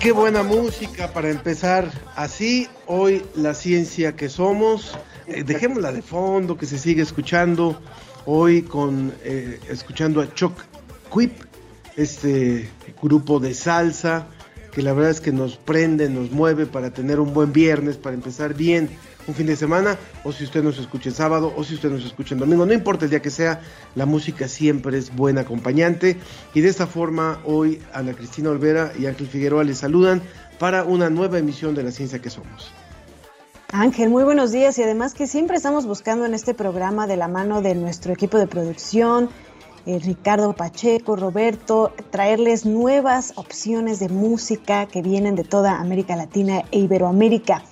Qué buena música para empezar así. Hoy la ciencia que somos. Eh, dejémosla de fondo, que se sigue escuchando. Hoy con eh, escuchando a Choc Quip, este grupo de salsa que la verdad es que nos prende, nos mueve para tener un buen viernes, para empezar bien un fin de semana, o si usted nos escucha en sábado, o si usted nos escucha en domingo, no importa el día que sea, la música siempre es buen acompañante. Y de esta forma, hoy Ana Cristina Olvera y Ángel Figueroa les saludan para una nueva emisión de La Ciencia que Somos. Ángel, muy buenos días y además que siempre estamos buscando en este programa de la mano de nuestro equipo de producción, eh, Ricardo Pacheco, Roberto, traerles nuevas opciones de música que vienen de toda América Latina e Iberoamérica.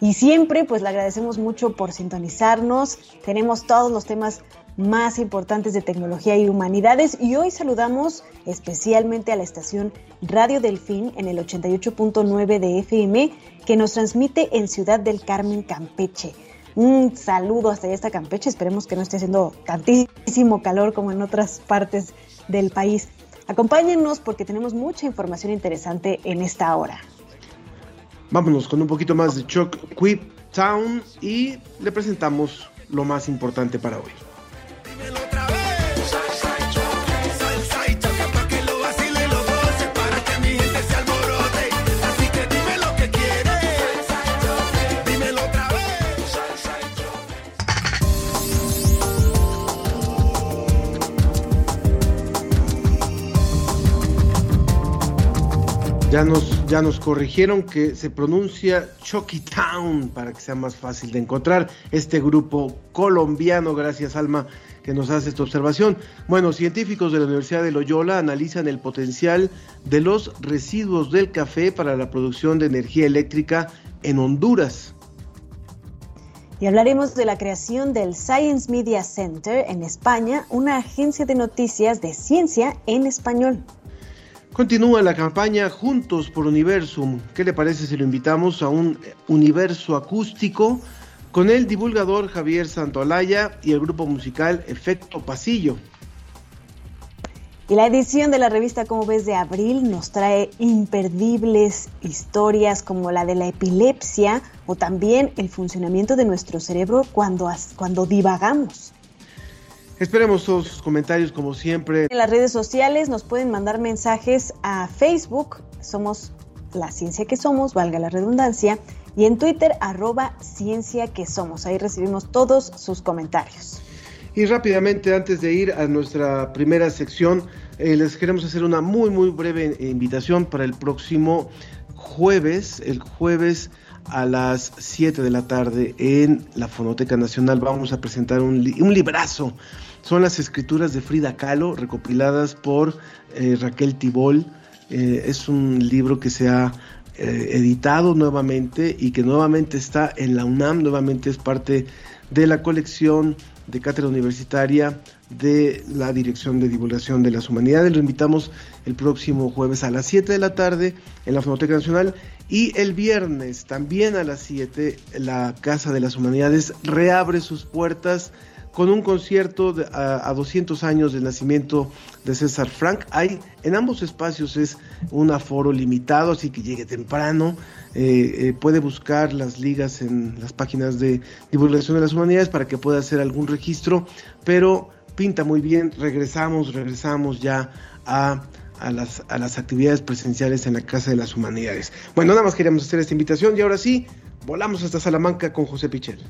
Y siempre pues le agradecemos mucho por sintonizarnos. Tenemos todos los temas más importantes de tecnología y humanidades y hoy saludamos especialmente a la estación Radio Delfín en el 88.9 de FM que nos transmite en Ciudad del Carmen, Campeche. Un saludo hasta allá Campeche, esperemos que no esté haciendo tantísimo calor como en otras partes del país. Acompáñennos porque tenemos mucha información interesante en esta hora. Vámonos con un poquito más de Chuck Quip Town y le presentamos lo más importante para hoy. Ya nos, ya nos corrigieron que se pronuncia Chucky Town para que sea más fácil de encontrar este grupo colombiano. Gracias, Alma, que nos hace esta observación. Bueno, científicos de la Universidad de Loyola analizan el potencial de los residuos del café para la producción de energía eléctrica en Honduras. Y hablaremos de la creación del Science Media Center en España, una agencia de noticias de ciencia en español. Continúa la campaña Juntos por Universum. ¿Qué le parece si lo invitamos a un universo acústico con el divulgador Javier Santolaya y el grupo musical Efecto Pasillo? Y la edición de la revista Como ves de abril nos trae imperdibles historias como la de la epilepsia o también el funcionamiento de nuestro cerebro cuando, cuando divagamos. Esperemos todos sus comentarios como siempre. En las redes sociales nos pueden mandar mensajes a Facebook, somos la ciencia que somos, valga la redundancia, y en Twitter arroba ciencia que somos. Ahí recibimos todos sus comentarios. Y rápidamente, antes de ir a nuestra primera sección, eh, les queremos hacer una muy, muy breve invitación para el próximo jueves, el jueves a las 7 de la tarde en la Fonoteca Nacional vamos a presentar un, li un librazo. Son las escrituras de Frida Kahlo recopiladas por eh, Raquel Tibol. Eh, es un libro que se ha eh, editado nuevamente y que nuevamente está en la UNAM, nuevamente es parte de la colección de cátedra universitaria de la Dirección de Divulgación de las Humanidades. Lo invitamos el próximo jueves a las 7 de la tarde en la Fonoteca Nacional y el viernes también a las 7 la Casa de las Humanidades reabre sus puertas con un concierto a, a, 200 años del nacimiento de César Frank. Hay en ambos espacios es un aforo limitado, así que llegue temprano. Eh, eh, puede buscar las ligas en las páginas de divulgación de las humanidades para que pueda hacer algún registro, pero pinta muy bien. Regresamos, regresamos ya a a las, a las actividades presenciales en la Casa de las Humanidades. Bueno, nada más queríamos hacer esta invitación y ahora sí, volamos hasta Salamanca con José Pichel.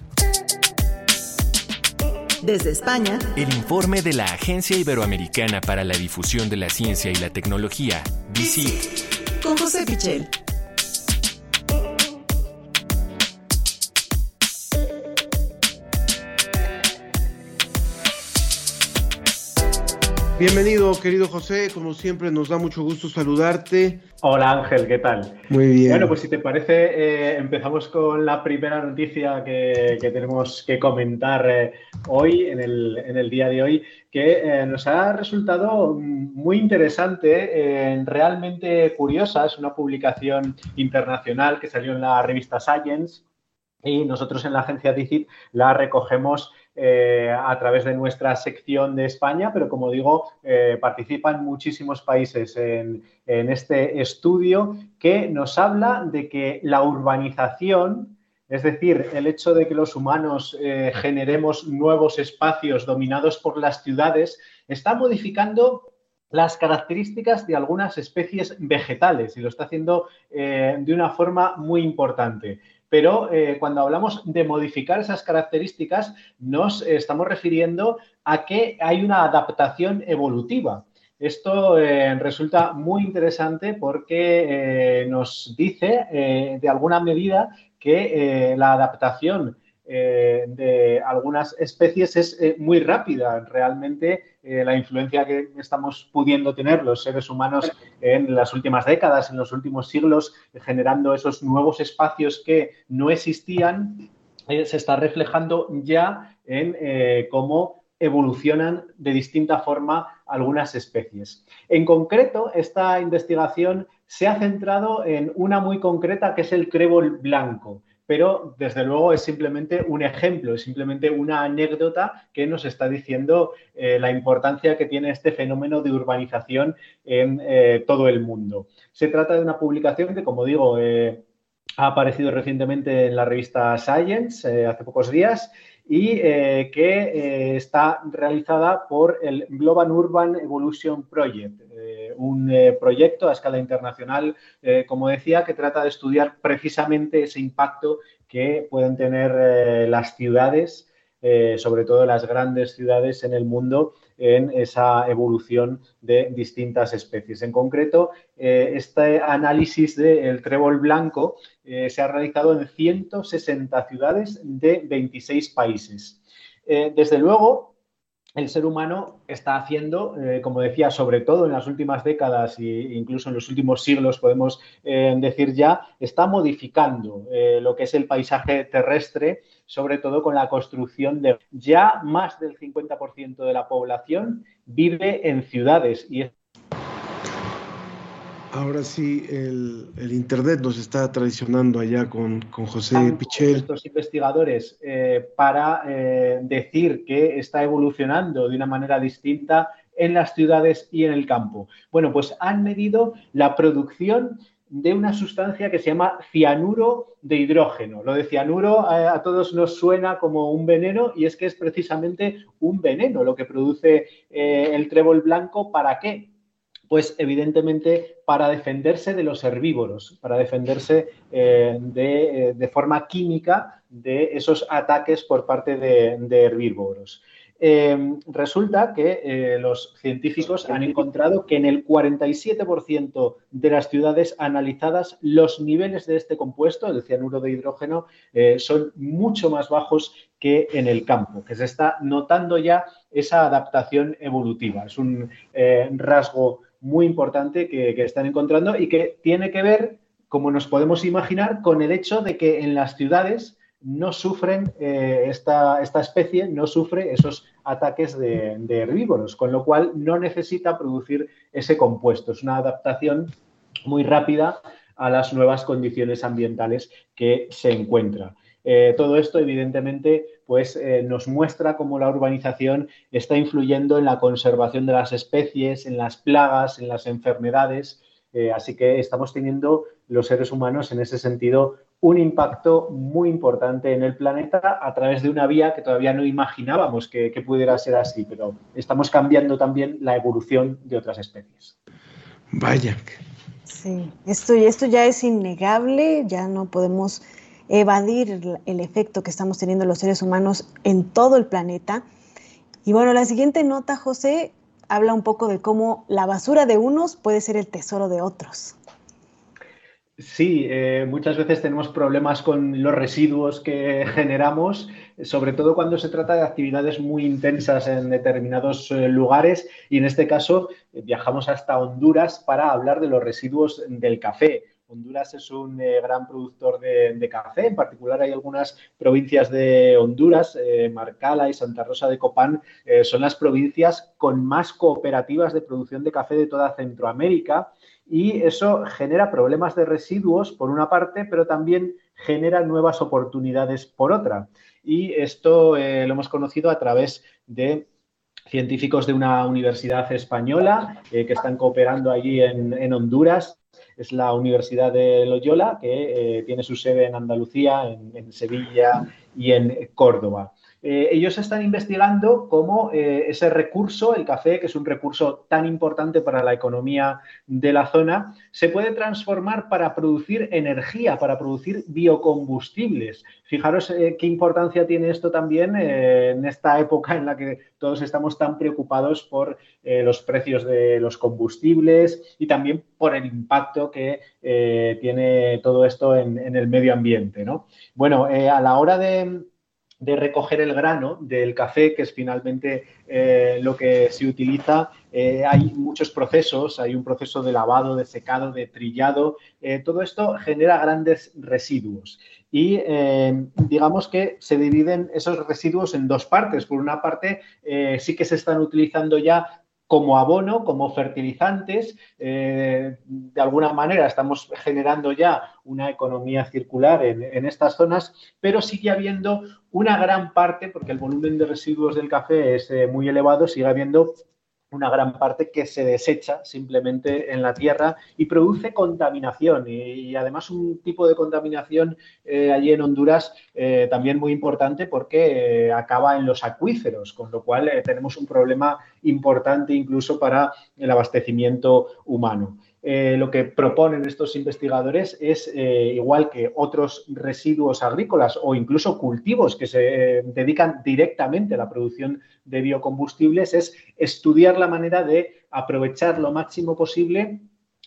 Desde España, El informe de la Agencia Iberoamericana para la Difusión de la Ciencia y la Tecnología, DICIT. con José Pichel. Bienvenido, querido José. Como siempre, nos da mucho gusto saludarte. Hola Ángel, ¿qué tal? Muy bien. Bueno, pues si te parece, eh, empezamos con la primera noticia que, que tenemos que comentar eh, hoy, en el, día de hoy, que eh, nos ha resultado muy interesante, eh, realmente curiosa. Es una publicación internacional que salió en la revista Science y nosotros en la agencia DICIT la recogemos eh, a través de nuestra sección de España, pero como digo, participan muchísimos países en, este estudio que nos habla de que la urbanización, es decir, el hecho de que los humanos eh, generemos nuevos espacios dominados por las ciudades, está modificando las características de algunas especies vegetales y lo está haciendo de una forma muy importante pero eh, cuando hablamos de modificar esas características, nos estamos refiriendo a que hay una adaptación evolutiva. Esto eh, resulta muy interesante porque eh, nos dice, eh, de alguna medida, que la adaptación de algunas especies es muy rápida. Realmente la influencia que estamos pudiendo tener los seres humanos en las últimas décadas, en los últimos siglos, generando esos nuevos espacios que no existían, se está reflejando ya en cómo evolucionan de distinta forma algunas especies. En concreto, esta investigación se ha centrado en una muy concreta que es el trébol blanco pero desde luego es simplemente un ejemplo, es simplemente una anécdota que nos está diciendo eh, la importancia que tiene este fenómeno de urbanización en eh, todo el mundo. Se trata de una publicación que, como digo, eh, ha aparecido recientemente en la revista Science hace pocos días y eh, que eh, está realizada por el Global Urban Evolution Project, eh, un proyecto a escala internacional, como decía, que trata de estudiar precisamente ese impacto que pueden tener las ciudades, sobre todo las grandes ciudades en el mundo, en esa evolución de distintas especies. En concreto, eh, este análisis del trébol blanco eh, se ha realizado en 160 ciudades de 26 países. Eh, desde luego, el ser humano está haciendo, eh, como decía, sobre todo en las últimas décadas e incluso en los últimos siglos, podemos eh, decir ya, está modificando eh, lo que es el paisaje terrestre, sobre todo con la construcción de... Ya más del 50% de la población vive en ciudades. Y Ahora sí, el, el, Internet nos está traicionando allá con, con José Tanto Pichel. Estos investigadores, eh, para eh, decir que está evolucionando de una manera distinta en las ciudades y en el campo. Bueno, pues han medido la producción de una sustancia que se llama cianuro de hidrógeno. Lo de cianuro a, a, todos nos suena como un veneno y es que es precisamente un veneno lo que produce eh, el trébol blanco. ¿Para qué? Pues evidentemente para defenderse de los herbívoros, para defenderse eh, de, de, forma química de esos ataques por parte de, de herbívoros. Eh, resulta que eh, los científicos han encontrado que en el 47% de las ciudades analizadas los niveles de este compuesto, el cianuro de hidrógeno, eh, son mucho más bajos que en el campo, que se está notando ya esa adaptación evolutiva. Es un eh, rasgo muy importante que, que están encontrando y que tiene que ver, como nos podemos imaginar, con el hecho de que en las ciudades no sufren, eh, esta, esta, especie no sufre esos ataques de, herbívoros, con lo cual no necesita producir ese compuesto. Es una adaptación muy rápida a las nuevas condiciones ambientales que se encuentra. Eh, todo esto, evidentemente, pues eh, nos muestra cómo la urbanización está influyendo en la conservación de las especies, en las plagas, en las enfermedades. Eh, así que estamos teniendo los seres humanos en ese sentido un impacto muy importante en el planeta a través de una vía que todavía no imaginábamos que, que, pudiera ser así, pero estamos cambiando también la evolución de otras especies. Vaya. Sí, esto, esto ya es innegable, ya no podemos evadir el, efecto que estamos teniendo los seres humanos en todo el planeta. Y bueno, la siguiente nota, José, habla un poco de cómo la basura de unos puede ser el tesoro de otros. Sí, eh, muchas veces tenemos problemas con los residuos que generamos, sobre todo cuando se trata de actividades muy intensas en determinados eh, lugares y en este caso eh, viajamos hasta Honduras para hablar de los residuos del café. Honduras es un eh, gran productor de, café, en particular hay algunas provincias de Honduras, eh, Marcala y Santa Rosa de Copán, eh, son las provincias con más cooperativas de producción de café de toda Centroamérica y eso genera problemas de residuos por una parte, pero también genera nuevas oportunidades por otra. Y esto lo hemos conocido a través de científicos de una universidad española que están cooperando allí en, Honduras. Es la Universidad de Loyola, que eh, tiene su sede en Andalucía, en, en Sevilla y en Córdoba. Eh, ellos están investigando cómo eh, ese recurso, el café, que es un recurso tan importante para la economía de la zona, se puede transformar para producir energía, para producir biocombustibles. Fijaros eh, qué importancia tiene esto también en esta época en la que todos estamos tan preocupados por los precios de los combustibles y también por el impacto que tiene todo esto en, el medio ambiente. ¿no? Bueno, a la hora de de recoger el grano del café, que es finalmente eh, lo que se utiliza. Eh, hay muchos procesos, hay un proceso de lavado, de secado, de trillado. Eh, todo esto genera grandes residuos. Y digamos que se dividen esos residuos en dos partes. Por una parte, sí que se están utilizando ya como abono, como fertilizantes. Eh, de alguna manera estamos generando ya una economía circular en, estas zonas, pero sigue habiendo una gran parte, porque el volumen de residuos del café es eh, muy elevado, sigue habiendo una gran parte que se desecha simplemente en la tierra y produce contaminación y, además un tipo de contaminación eh, allí en Honduras eh, también muy importante porque eh, acaba en los acuíferos, con lo cual tenemos un problema importante incluso para el abastecimiento humano. Eh, lo que proponen estos investigadores es, eh, igual que otros residuos agrícolas o incluso cultivos que se eh, dedican directamente a la producción de biocombustibles, es estudiar la manera de aprovechar lo máximo posible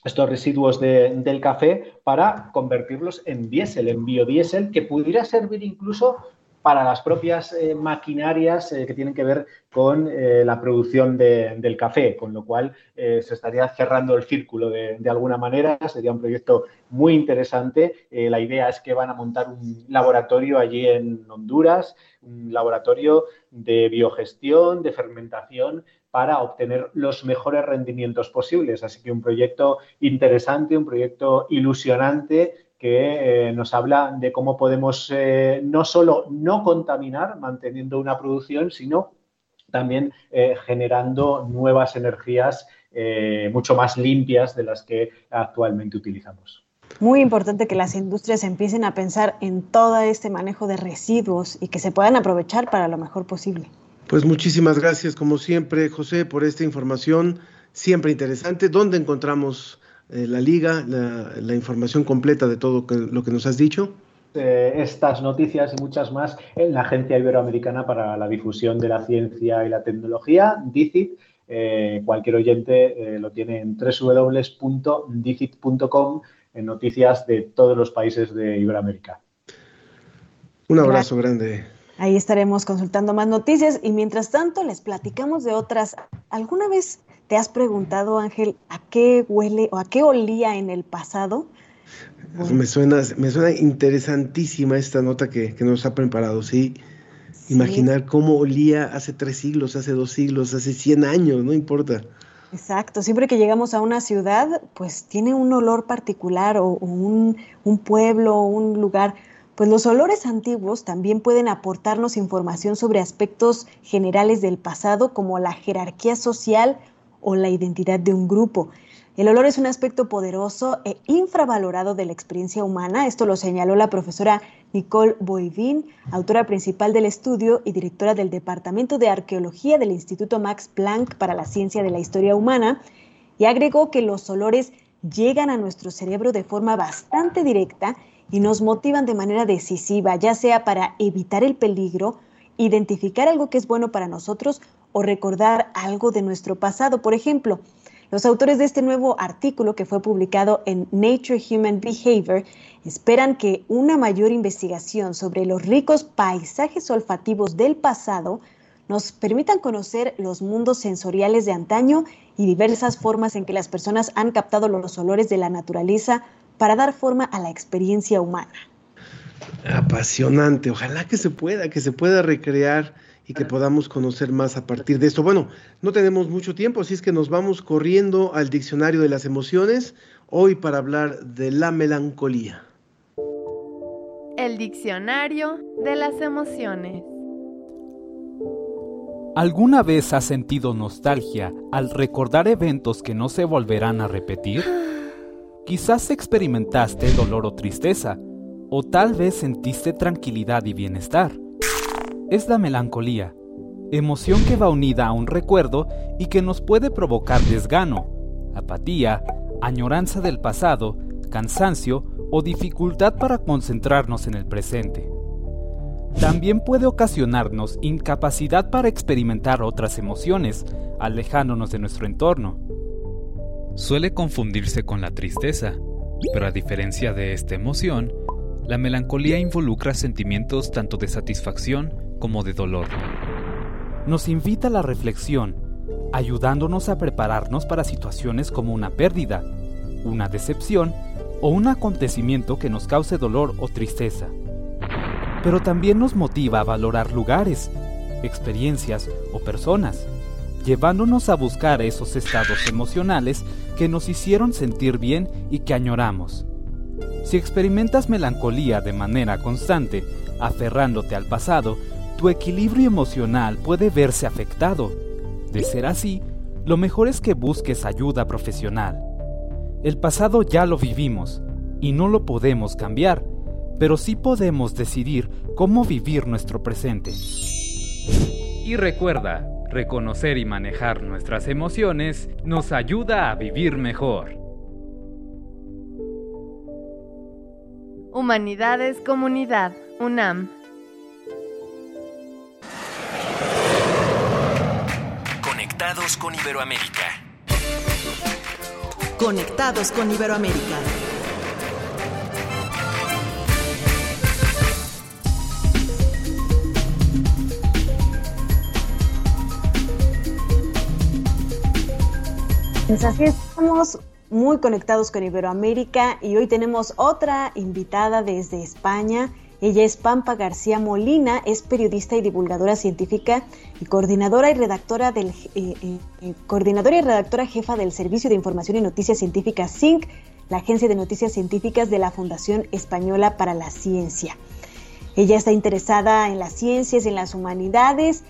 estos residuos de, del café para convertirlos en diésel, en biodiesel, que pudiera servir incluso para las propias eh, maquinarias eh, que tienen que ver con eh, la producción de, del café, con lo cual se estaría cerrando el círculo de, alguna manera. Sería un proyecto muy interesante. La idea es que van a montar un laboratorio allí en Honduras, un laboratorio de biogestión, de fermentación, para obtener los mejores rendimientos posibles. Así que un proyecto interesante, un proyecto ilusionante que eh, nos habla de cómo podemos eh, no solo no contaminar manteniendo una producción, sino también eh, generando nuevas energías eh, mucho más limpias de las que actualmente utilizamos. Muy importante que las industrias empiecen a pensar en todo este manejo de residuos y que se puedan aprovechar para lo mejor posible. Pues muchísimas gracias, como siempre, José, por esta información siempre interesante. ¿Dónde encontramos eh, la liga, la, la, información completa de todo que, lo que nos has dicho? Eh, estas noticias y muchas más en la Agencia Iberoamericana para la Difusión de la Ciencia y la Tecnología, DICIT. Eh, cualquier oyente eh, lo tiene en www.dicit.com en noticias de todos los países de Iberoamérica. Un abrazo Gracias. grande. Ahí estaremos consultando más noticias y mientras tanto les platicamos de otras. ¿Alguna vez te has preguntado, Ángel, a qué huele o a qué olía en el pasado? Bueno. Me, suena, me suena interesantísima esta nota que, que nos ha preparado, ¿sí? ¿sí? Imaginar cómo olía hace tres siglos, hace dos siglos, hace 100 años, no importa. Exacto, siempre que llegamos a una ciudad, pues tiene un olor particular o, o un, un pueblo o un lugar pues los olores antiguos también pueden aportarnos información sobre aspectos generales del pasado como la jerarquía social o la identidad de un grupo. El olor es un aspecto poderoso e infravalorado de la experiencia humana. Esto lo señaló la profesora Nicole Boivin, autora principal del estudio y directora del Departamento de Arqueología del Instituto Max Planck para la Ciencia de la Historia Humana, y agregó que los olores llegan a nuestro cerebro de forma bastante directa y nos motivan de manera decisiva, ya sea para evitar el peligro, identificar algo que es bueno para nosotros o recordar algo de nuestro pasado. Por ejemplo, los autores de este nuevo artículo que fue publicado en Nature Human Behavior esperan que una mayor investigación sobre los ricos paisajes olfativos del pasado nos permitan conocer los mundos sensoriales de antaño y diversas formas en que las personas han captado los olores de la naturaleza para dar forma a la experiencia humana. Apasionante, ojalá que se pueda, que se pueda recrear y que podamos conocer más a partir de esto. Bueno, no tenemos mucho tiempo, así es que nos vamos corriendo al diccionario de las emociones, hoy para hablar de la melancolía. El diccionario de las emociones. ¿Alguna vez has sentido nostalgia al recordar eventos que no se volverán a repetir? Quizás experimentaste dolor o tristeza, o tal vez sentiste tranquilidad y bienestar. Es la melancolía, emoción que va unida a un recuerdo y que nos puede provocar desgano, apatía, añoranza del pasado, cansancio o dificultad para concentrarnos en el presente. También puede ocasionarnos incapacidad para experimentar otras emociones, alejándonos de nuestro entorno. Suele confundirse con la tristeza, pero a diferencia de esta emoción, la melancolía involucra sentimientos tanto de satisfacción como de dolor. Nos invita a la reflexión, ayudándonos a prepararnos para situaciones como una pérdida, una decepción o un acontecimiento que nos cause dolor o tristeza pero también nos motiva a valorar lugares, experiencias o personas, llevándonos a buscar esos estados emocionales que nos hicieron sentir bien y que añoramos. Si experimentas melancolía de manera constante, aferrándote al pasado, tu equilibrio emocional puede verse afectado. De ser así, lo mejor es que busques ayuda profesional. El pasado ya lo vivimos y no lo podemos cambiar, pero sí podemos decidir cómo vivir nuestro presente. Y recuerda, reconocer y manejar nuestras emociones nos ayuda a vivir mejor. Humanidades Comunidad, UNAM. Conectados con Iberoamérica. Conectados con Iberoamérica. Pues así estamos muy conectados con Iberoamérica y hoy tenemos otra invitada desde España. Ella es Pampa García Molina, es periodista y divulgadora científica y coordinadora y redactora del eh, eh, eh, coordinadora y redactora jefa del Servicio de Información y Noticias Científicas SINC, la agencia de noticias científicas de la Fundación Española para la Ciencia. Ella está interesada en las ciencias, en las humanidades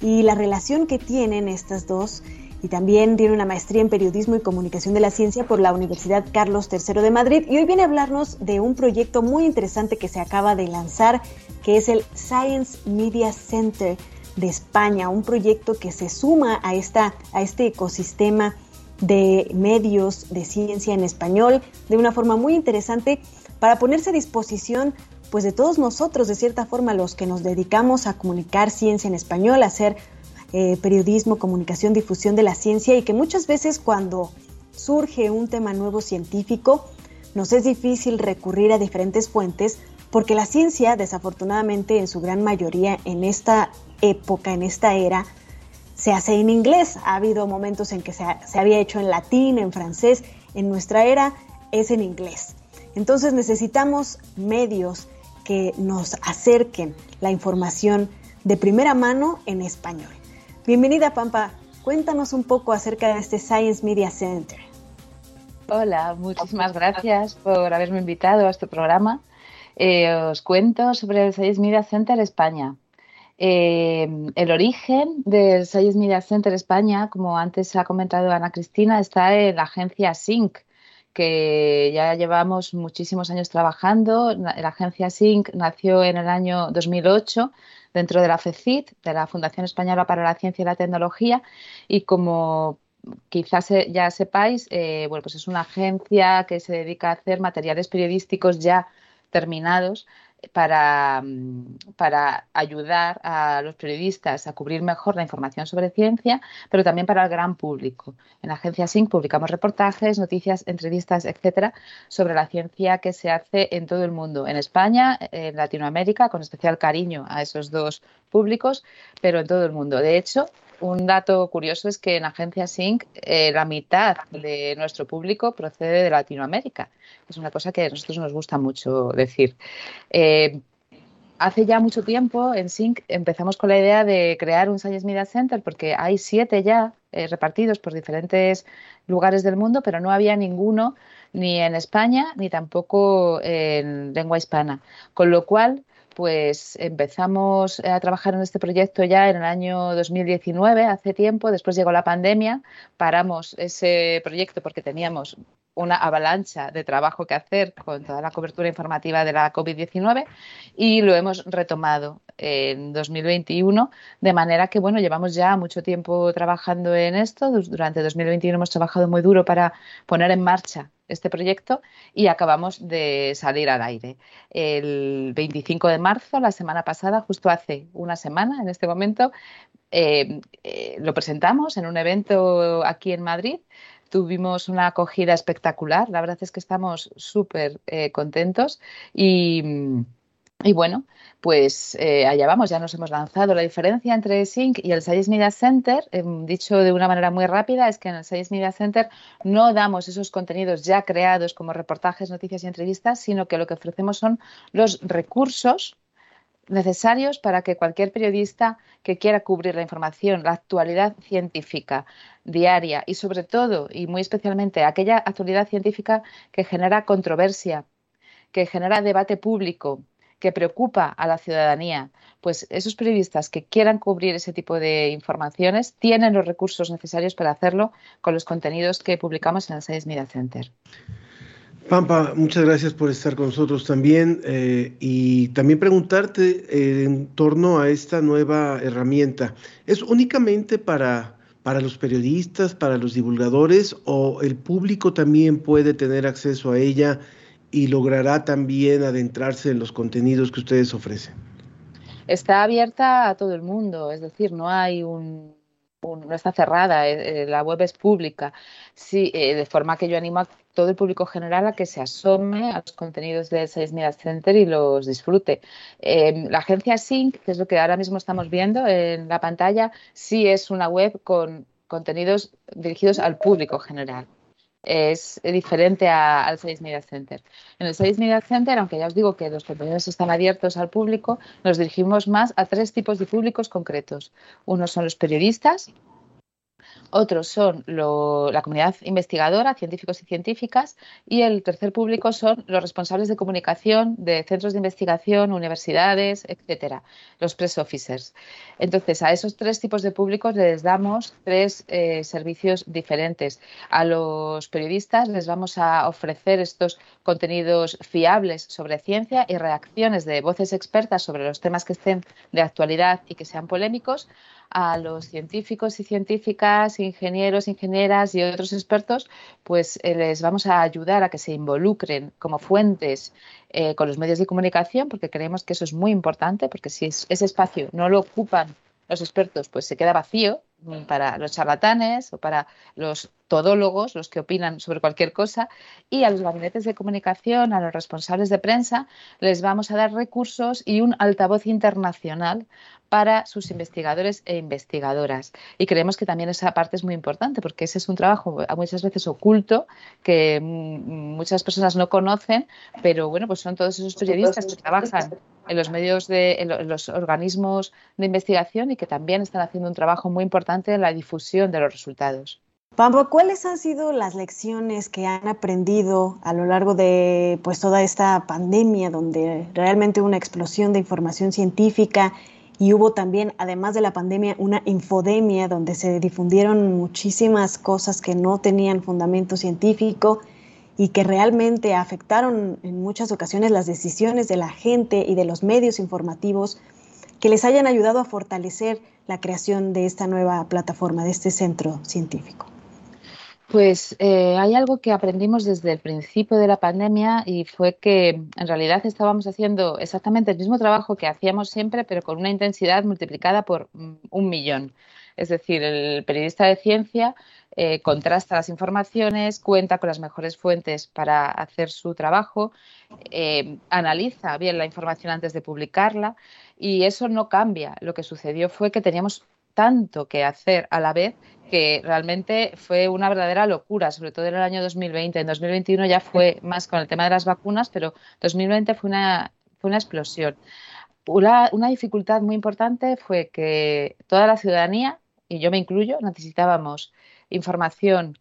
y la relación que tienen estas dos y también tiene una maestría en Periodismo y Comunicación de la Ciencia por la Universidad Carlos III de Madrid. Y hoy viene a hablarnos de un proyecto muy interesante que se acaba de lanzar, que es el Science Media Center de España, un proyecto que se suma a, esta, a este ecosistema de medios de ciencia en español de una forma muy interesante para ponerse a disposición pues de todos nosotros, de cierta forma, los que nos dedicamos a comunicar ciencia en español, a hacer eh, periodismo, comunicación, difusión de la ciencia y que muchas veces cuando surge un tema nuevo científico, nos es difícil recurrir a diferentes fuentes porque la ciencia, desafortunadamente, en su gran mayoría en esta época, en esta era, se hace en inglés. Ha habido momentos en que se, se había hecho en latín, en francés. En nuestra era es en inglés. Entonces necesitamos medios que nos acerquen la información de primera mano en español. Bienvenida, Pampa. Cuéntanos un poco acerca de este Science Media Center. Hola, muchísimas gracias por haberme invitado a este programa. Eh, os cuento sobre el Science Media Center España. Eh, el origen del Science Media Center España, como antes ha comentado Ana Cristina, está en la agencia SYNC, que ya llevamos muchísimos años trabajando. La agencia SYNC nació en el año 2008 dentro de la FECIT, de la Fundación Española para la Ciencia y la Tecnología, y como quizás ya sepáis, eh, bueno, pues es una agencia que se dedica a hacer materiales periodísticos ya terminados para, mm, para, ayudar a los periodistas a cubrir mejor la información sobre ciencia, pero también para el gran público. En la agencia SYNC publicamos reportajes, noticias, entrevistas, etcétera, sobre la ciencia que se hace en todo el mundo, en España, en Latinoamérica, con especial cariño a esos dos públicos, pero en todo el mundo. De hecho, un dato curioso es que en Agencia Sync eh, la mitad de nuestro público procede de Latinoamérica. Es una cosa que a nosotros nos gusta mucho decir. Eh, hace ya mucho tiempo en Sync empezamos con la idea de crear un Science Media Center porque hay siete ya eh, repartidos por diferentes lugares del mundo, pero no había ninguno ni en España ni tampoco en lengua hispana. Con lo cual pues empezamos a trabajar en este proyecto ya en el año 2019, hace tiempo, después llegó la pandemia, paramos ese proyecto porque teníamos una avalancha de trabajo que hacer con toda la cobertura informativa de la COVID-19 y lo hemos retomado en 2021, de manera que, bueno, llevamos ya mucho tiempo trabajando en esto. Durante 2021 hemos trabajado muy duro para poner en marcha este proyecto y acabamos de salir al aire. El 25 de marzo, la semana pasada, justo hace una semana en este momento, eh, eh, lo presentamos en un evento aquí en Madrid. Tuvimos una acogida espectacular. La verdad es que estamos súper eh, contentos y y bueno, pues eh, allá vamos, ya nos hemos lanzado. La diferencia entre Sync y el Science Media Center, eh, dicho de una manera muy rápida, es que en el Science Media Center no damos esos contenidos ya creados como reportajes, noticias y entrevistas, sino que lo que ofrecemos son los recursos necesarios para que cualquier periodista que quiera cubrir la información, la actualidad científica diaria y sobre todo y muy especialmente aquella actualidad científica que genera controversia, que genera debate público, que preocupa a la ciudadanía, pues esos periodistas que quieran cubrir ese tipo de informaciones tienen los recursos necesarios para hacerlo con los contenidos que publicamos en el Science Media Center. Pampa, muchas gracias por estar con nosotros también eh, y también preguntarte eh, en torno a esta nueva herramienta. ¿Es únicamente para, para los periodistas, para los divulgadores o el público también puede tener acceso a ella y logrará también adentrarse en los contenidos que ustedes ofrecen? Está abierta a todo el mundo, es decir, no hay un, no está cerrada, eh, eh, la web es pública, sí, eh, de forma que yo animo a todo el público general a que se asome a los contenidos del Sales Media Center y los disfrute. la agencia Sync, que es lo que ahora mismo estamos viendo en la pantalla, sí es una web con contenidos dirigidos al público general es diferente al Sales Media Center. En el Sales Media Center, aunque ya os digo que los contenidos están abiertos al público, nos dirigimos más a tres tipos de públicos concretos. Uno son los periodistas, otros son la comunidad investigadora, científicos y científicas, y el tercer público son los responsables de comunicación de centros de investigación, universidades, etcétera, los press officers. Entonces, a esos tres tipos de públicos les damos tres eh, servicios diferentes. A los periodistas les vamos a ofrecer estos contenidos fiables sobre ciencia y reacciones de voces expertas sobre los temas que estén de actualidad y que sean polémicos a los científicos y científicas, ingenieros, ingenieras y otros expertos, pues eh, les vamos a ayudar a que se involucren como fuentes eh, con los medios de comunicación, porque creemos que eso es muy importante, porque si ese espacio no lo ocupan los expertos, pues se queda vacío para los charlatanes o para los todólogos, los que opinan sobre cualquier cosa, y a los gabinetes de comunicación, a los responsables de prensa, les vamos a dar recursos y un altavoz internacional para sus investigadores e investigadoras. Y creemos que también esa parte es muy importante porque ese es un trabajo muchas veces oculto que muchas personas no conocen, pero bueno, pues son todos esos periodistas que trabajan en los medios de en los organismos de investigación y que también están haciendo un trabajo muy importante en la difusión de los resultados. Pampa, ¿cuáles han sido las lecciones que han aprendido a lo largo de pues toda esta pandemia donde realmente hubo una explosión de información científica y hubo también, además de la pandemia, una infodemia donde se difundieron muchísimas cosas que no tenían fundamento científico y que realmente afectaron en muchas ocasiones las decisiones de la gente y de los medios informativos que les hayan ayudado a fortalecer la creación de esta nueva plataforma, de este centro científico? Pues eh, hay algo que aprendimos desde el principio de la pandemia y fue que en realidad estábamos haciendo exactamente el mismo trabajo que hacíamos siempre, pero con una intensidad multiplicada por mm, un millón. Es decir, el periodista de ciencia eh, contrasta las informaciones, cuenta con las mejores fuentes para hacer su trabajo, eh, analiza bien la información antes de publicarla y eso no cambia. Lo que sucedió fue que teníamos tanto que hacer a la vez que realmente fue una verdadera locura, sobre todo en el año 2020. En 2021 ya fue más con el tema de las vacunas, pero 2020 fue una, fue una explosión. Una, una dificultad muy importante fue que toda la ciudadanía, y yo me incluyo, necesitábamos información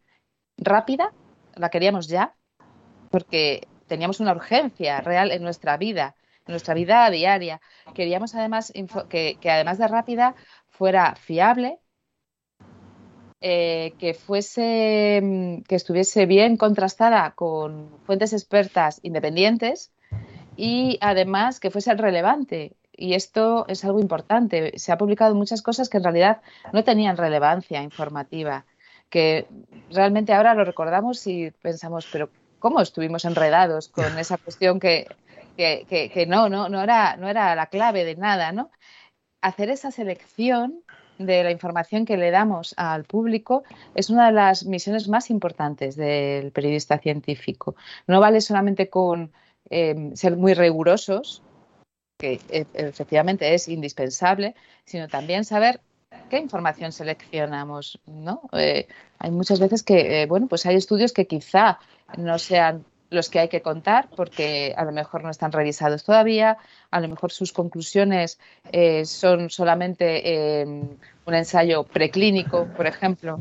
rápida, la queríamos ya, porque teníamos una urgencia real en nuestra vida, nuestra vida diaria. Queríamos además que, además de rápida fuera fiable, eh, que fuese, mm, que estuviese bien contrastada con fuentes expertas independientes y además que fuese relevante. Y esto es algo importante. Se ha publicado muchas cosas que en realidad no tenían relevancia informativa, que realmente ahora lo recordamos y pensamos, pero ¿cómo estuvimos enredados con esa cuestión que, que, no, no, no, era, no era la clave de nada, ¿no? Hacer esa selección de la información que le damos al público es una de las misiones más importantes del periodista científico. No vale solamente con eh, ser muy rigurosos, que e, efectivamente es indispensable, sino también saber qué información seleccionamos, ¿no? Eh, hay muchas veces que, eh, bueno, pues hay estudios que quizá no sean los que hay que contar porque a lo mejor no están revisados todavía, a lo mejor sus conclusiones eh, son solamente eh, un ensayo preclínico, por ejemplo,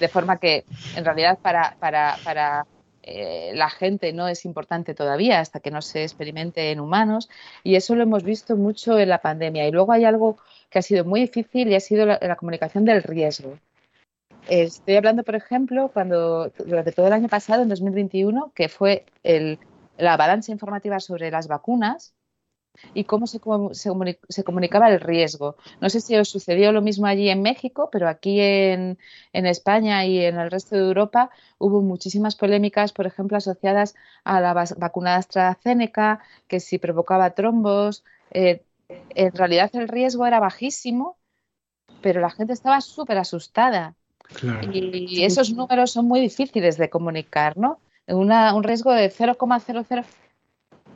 de forma que en realidad para, para, para eh, la gente no es importante todavía hasta que no se experimente en humanos y eso lo hemos visto mucho en la pandemia. Y luego hay algo que ha sido muy difícil y ha sido la comunicación del riesgo. Estoy hablando, por ejemplo, cuando durante todo el año pasado, en 2021, que fue el, la avalancha informativa sobre las vacunas y cómo se, se, se, comunicaba el riesgo. No sé si os sucedió lo mismo allí en México, pero aquí en, en, España y en el resto de Europa hubo muchísimas polémicas, por ejemplo, asociadas a la vacuna AstraZeneca, que si provocaba trombos. Eh, en realidad el riesgo era bajísimo, pero la gente estaba súper asustada. Claro. Y esos números son muy difíciles de comunicar, ¿no? Una, un riesgo de 0,00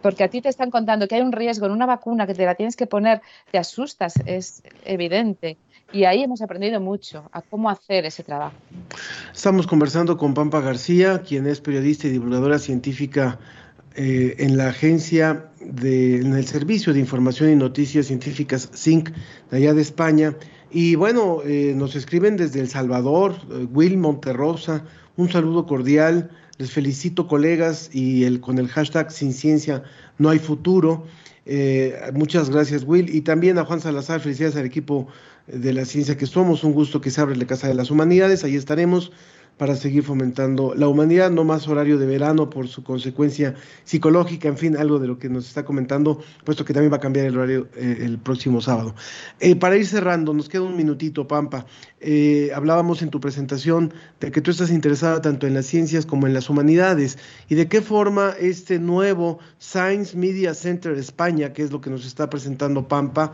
porque a ti te están contando que hay un riesgo en una vacuna que te la tienes que poner, te asustas, es evidente. Y ahí hemos aprendido mucho a cómo hacer ese trabajo. Estamos conversando con Pampa García, quien es periodista y divulgadora científica eh, en la agencia de, en el Servicio de Información y Noticias Científicas SINC de allá de España. Y bueno, eh, nos escriben desde El Salvador, eh, Will Monterrosa, un saludo cordial, les felicito colegas y el, con el hashtag Sin Ciencia No Hay Futuro. Eh, muchas gracias Will. Y también a Juan Salazar, felicidades al equipo de la ciencia que somos, un gusto que se abre la Casa de las Humanidades, ahí estaremos para seguir fomentando la humanidad, no más horario de verano por su consecuencia psicológica, en fin, algo de lo que nos está comentando, puesto que también va a cambiar el horario eh, el próximo sábado. Eh, para ir cerrando, nos queda un minutito, Pampa. Eh, hablábamos en tu presentación de que tú estás interesada tanto en las ciencias como en las humanidades y de qué forma este nuevo Science Media Center España, que es lo que nos está presentando Pampa,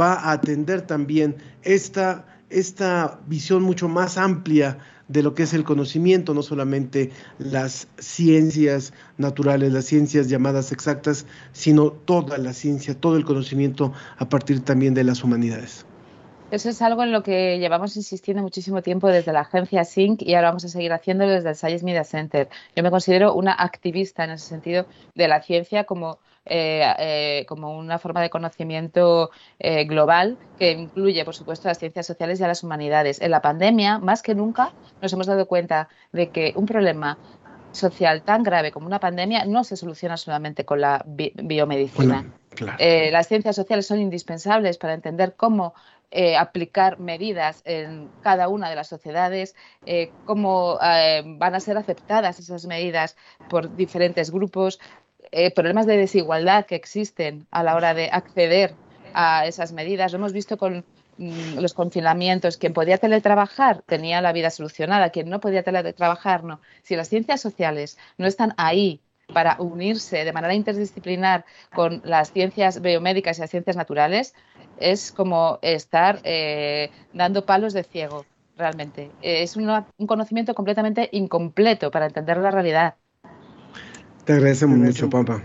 va a atender también esta, esta visión mucho más amplia de lo que es el conocimiento, no solamente las ciencias naturales, las ciencias llamadas exactas, sino toda la ciencia, todo el conocimiento a partir también de las humanidades. Eso es algo en lo que llevamos insistiendo muchísimo tiempo desde la agencia SYNC y ahora vamos a seguir haciéndolo desde el Science Media Center. Yo me considero una activista en ese sentido de la ciencia como eh, eh, como una forma de conocimiento eh, global que incluye, por supuesto, las ciencias sociales y a las humanidades. En la pandemia, más que nunca, nos hemos dado cuenta de que un problema social tan grave como una pandemia no se soluciona solamente con la bi biomedicina. Bueno, claro. eh, las ciencias sociales son indispensables para entender cómo eh, aplicar medidas en cada una de las sociedades, eh, cómo eh, van a ser aceptadas esas medidas por diferentes grupos, problemas de desigualdad que existen a la hora de acceder a esas medidas. Lo hemos visto con, mm, los confinamientos, quien podía teletrabajar tenía la vida solucionada, quien no podía teletrabajar no. Si las ciencias sociales no están ahí para unirse de manera interdisciplinar con las ciencias biomédicas y las ciencias naturales, es como estar eh, dando palos de ciego, realmente. Es una- un conocimiento completamente incompleto para entender la realidad. Te agradecemos mucho, Pampa.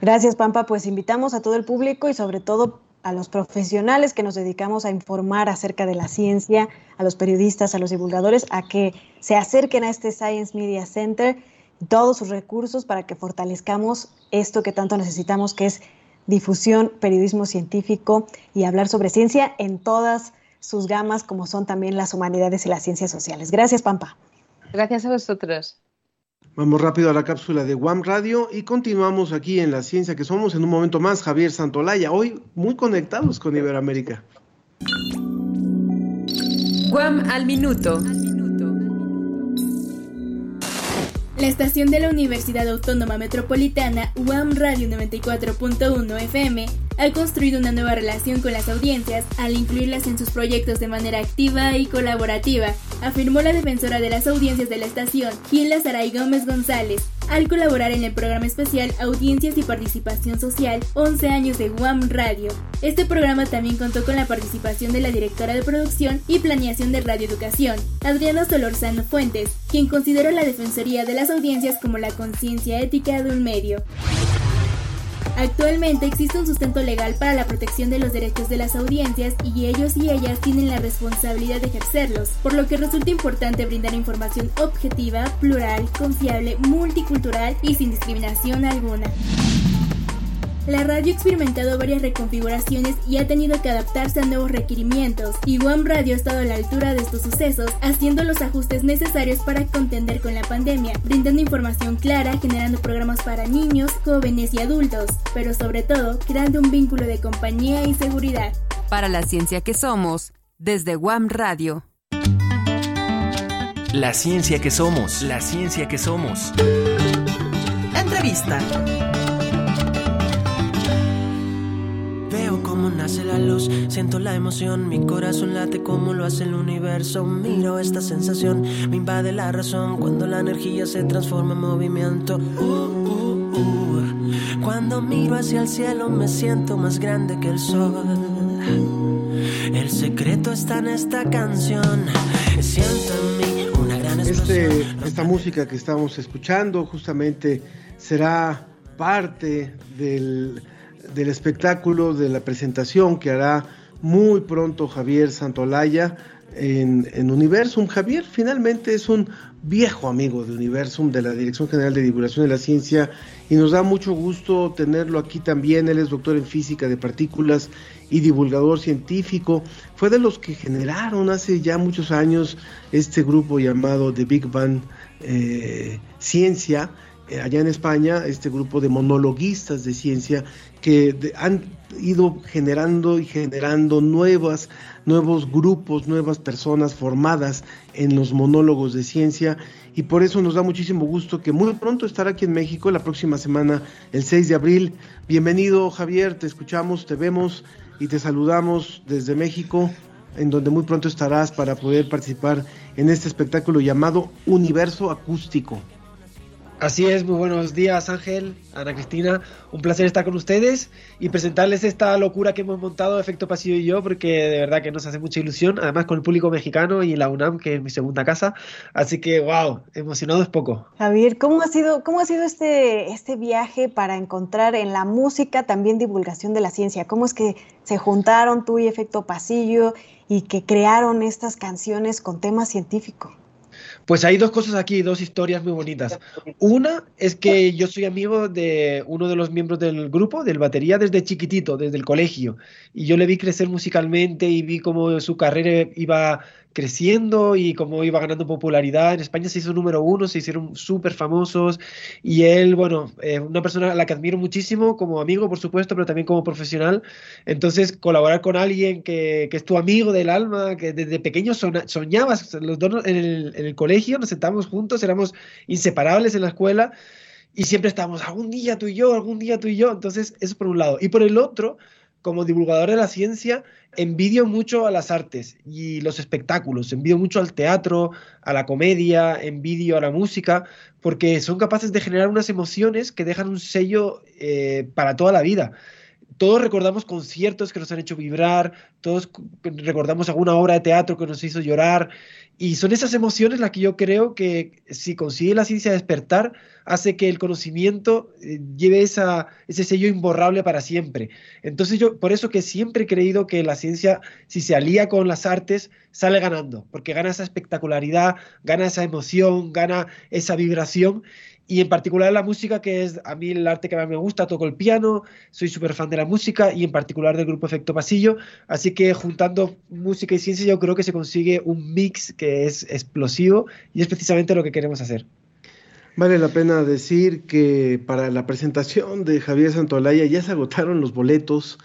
Gracias, Pampa. Pues invitamos a todo el público y sobre todo a los profesionales que nos dedicamos a informar acerca de la ciencia, a los periodistas, a los divulgadores, a que se acerquen a este Science Media Center, todos sus recursos para que fortalezcamos esto que tanto necesitamos, que es difusión, periodismo científico y hablar sobre ciencia en todas sus gamas, como son también las humanidades y las ciencias sociales. Gracias, Pampa. Gracias a vosotros. Vamos rápido a la cápsula de Guam Radio y continuamos aquí en la ciencia que somos. En un momento más, Javier Santolaya, hoy muy conectados con Iberoamérica. Guam al minuto. La estación de la Universidad Autónoma Metropolitana, UAM Radio 94.1 FM, ha construido una nueva relación con las audiencias al incluirlas en sus proyectos de manera activa y colaborativa, afirmó la defensora de las audiencias de la estación, Gilda Saray Gómez González, al colaborar en el programa especial Audiencias y Participación Social 11 años de UAM Radio. Este programa también contó con la participación de la directora de producción y planeación de Radio Educación, Adriana Solorzano Fuentes, quien consideró la defensoría de las audiencias como la conciencia ética de un medio. Actualmente existe un sustento legal para la protección de los derechos de las audiencias y ellos y ellas tienen la responsabilidad de ejercerlos, por lo que resulta importante brindar información objetiva, plural, confiable, multicultural y sin discriminación alguna. La radio ha experimentado varias reconfiguraciones y ha tenido que adaptarse a nuevos requerimientos, y One Radio ha estado a la altura de estos sucesos, haciendo los ajustes necesarios para contender con la pandemia, brindando información clara, generando programas para niños, jóvenes y adultos, pero sobre todo creando un vínculo de compañía y seguridad. Para la ciencia que somos, desde Guam Radio. La ciencia que somos, la ciencia que somos. Entrevista. Nace la luz, siento la emoción, mi corazón late como lo hace el universo. Miro esta sensación, me invade la razón cuando la energía se transforma en movimiento. Uh, uh, uh. Cuando miro hacia el cielo me siento más grande que el sol. El secreto está en esta canción. Siento en mí una gran. Este, esta música que estamos escuchando justamente será parte del, del espectáculo, de la presentación que hará muy pronto Javier Santolaya en, en Universum. Javier finalmente es un viejo amigo de Universum, de la Dirección General de Divulgación de la Ciencia, y nos da mucho gusto tenerlo aquí también. Él es doctor en física de partículas y divulgador científico. Fue de los que generaron hace ya muchos años este grupo llamado The Big Bang eh, Ciencia, eh, allá en España, este grupo de monologuistas de ciencia que han ido generando y generando nuevas, nuevos grupos, nuevas personas formadas en los monólogos de ciencia y por eso nos da muchísimo gusto que muy pronto estará aquí en México la próxima semana, el 6 de abril. Bienvenido Javier, te escuchamos, te vemos y te saludamos desde México, en donde muy pronto estarás para poder participar en este espectáculo llamado Universo Acústico. Así es, muy buenos días Ángel, Ana Cristina, un placer estar con ustedes y presentarles esta locura que hemos montado Efecto Pasillo y yo, porque de verdad que nos hace mucha ilusión, además con el público mexicano y la UNAM, que es mi segunda casa, así que wow, emocionado es poco. Javier, ¿cómo ha sido, cómo ha sido este, este viaje para encontrar en la música también divulgación de la ciencia? ¿Cómo es que se juntaron tú y Efecto Pasillo y que crearon estas canciones con tema científico? Pues hay dos cosas aquí, dos historias muy bonitas. Una es que yo soy amigo de uno de los miembros del grupo, del batería, desde chiquitito, desde el colegio. Y yo le vi crecer musicalmente y vi cómo su carrera iba creciendo y cómo iba ganando popularidad. En España se hizo número uno, se hicieron súper famosos. Y él, bueno, es una persona a la que admiro muchísimo, como amigo, por supuesto, pero también como profesional. Entonces, colaborar con alguien que, que es tu amigo del alma, que desde pequeño soñabas, los dos en el, en el colegio nos sentábamos juntos, éramos inseparables en la escuela y siempre estábamos algún día tú y yo, algún día tú y yo. Entonces, eso por un lado. Y por el otro, como divulgador de la ciencia, envidio mucho a las artes y los espectáculos, envidio mucho al teatro, a la comedia, envidio a la música, porque son capaces de generar unas emociones que dejan un sello eh, para toda la vida. Todos recordamos conciertos que nos han hecho vibrar, todos recordamos alguna obra de teatro que nos hizo llorar, y son esas emociones las que yo creo que si consigue la ciencia despertar, hace que el conocimiento eh, lleve esa, ese sello imborrable para siempre. Entonces yo, por eso que siempre he creído que la ciencia, si se alía con las artes, sale ganando, porque gana esa espectacularidad, gana esa emoción, gana esa vibración y en particular la música, que es a mí el arte que más me gusta, toco el piano, soy súper fan de la música y en particular del grupo Efecto Pasillo, así que juntando música y ciencia yo creo que se consigue un mix que es explosivo y es precisamente lo que queremos hacer. Vale la pena decir que para la presentación de Javier Santolaya ya se agotaron los boletos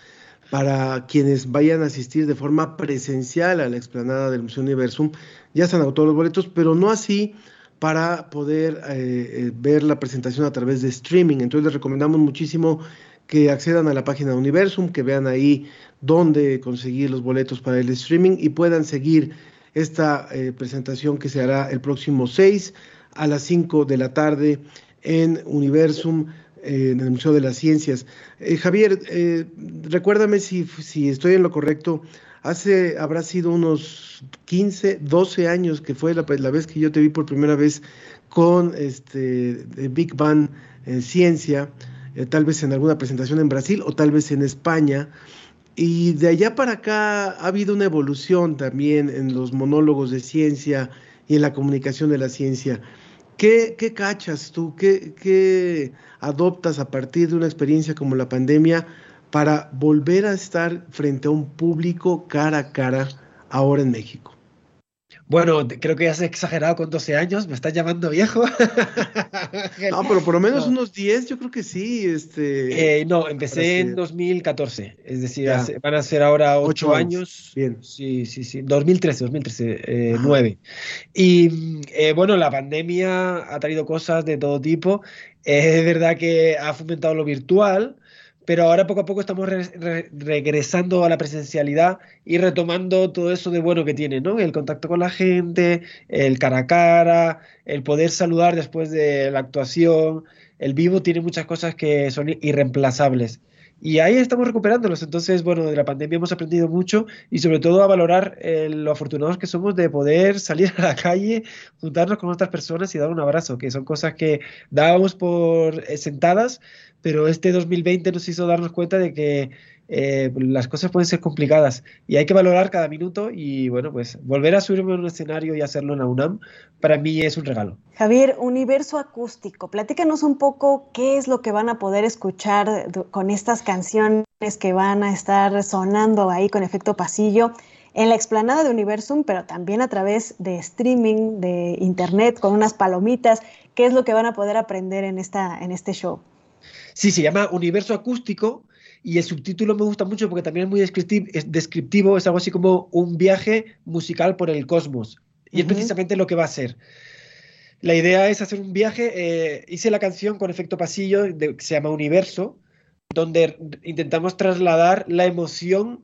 para quienes vayan a asistir de forma presencial a la explanada del Museo Universum. Ya se han agotado los boletos, pero no así para poder eh, eh, ver la presentación a través de streaming. Entonces les recomendamos muchísimo que accedan a la página de Universum, que vean ahí dónde conseguir los boletos para el streaming y puedan seguir esta eh, presentación que se hará el próximo 6 a las 5 de la tarde en Universum, en el Museo de las Ciencias. Javier, recuérdame si, si estoy en lo correcto hace, habrá sido unos 15, 12 años que fue la, vez que yo te vi por primera vez con este Big Bang en Ciencia, eh, tal vez en alguna presentación en Brasil o tal vez en España. Y de allá para acá ha habido una evolución también en los monólogos de ciencia y en la comunicación de la ciencia. ¿Qué, qué cachas tú? ¿Qué, ¿Qué adoptas a partir de una experiencia como la pandemia para volver a estar frente a un público cara a cara ahora en México? Bueno, creo que ya has exagerado con 12 años, me estás llamando viejo. no, pero por lo menos unos 10, yo creo que sí. Este, eh, no, empecé en 2014, es decir, van a ser ahora 8, años. Bien. Sí, sí, sí, 2013, 2013, eh, 9. Y eh, bueno, la pandemia ha traído cosas de todo tipo. es verdad que ha fomentado lo virtual, pero ahora poco a poco estamos regresando a la presencialidad y retomando todo eso de bueno que tiene, ¿no? El contacto con la gente, el cara a cara, el poder saludar después de la actuación. El vivo tiene muchas cosas que son irreemplazables. Y ahí estamos recuperándolos. Entonces, bueno, de la pandemia hemos aprendido mucho y sobre todo a valorar eh, lo afortunados que somos de poder salir a la calle, juntarnos con otras personas y dar un abrazo, que son cosas que dábamos por eh, sentadas, pero este 2020 nos hizo darnos cuenta de que eh, las cosas pueden ser complicadas y hay que valorar cada minuto y bueno, pues volver a subirme a un escenario y hacerlo en la UNAM para mí es un regalo. Javier, universo acústico, platícanos un poco qué es lo que van a poder escuchar con estas canciones que van a estar sonando ahí con efecto pasillo en la explanada de Universum, pero también a través de streaming, de internet, con unas palomitas, qué es lo que van a poder aprender en, esta, en este show. Sí, se llama Universo Acústico y el subtítulo me gusta mucho porque también es muy descriptivo, es, algo así como un viaje musical por el cosmos. Y es precisamente lo que va a ser. La idea es hacer un viaje, eh, hice la canción con efecto pasillo que se llama Universo, donde intentamos trasladar la emoción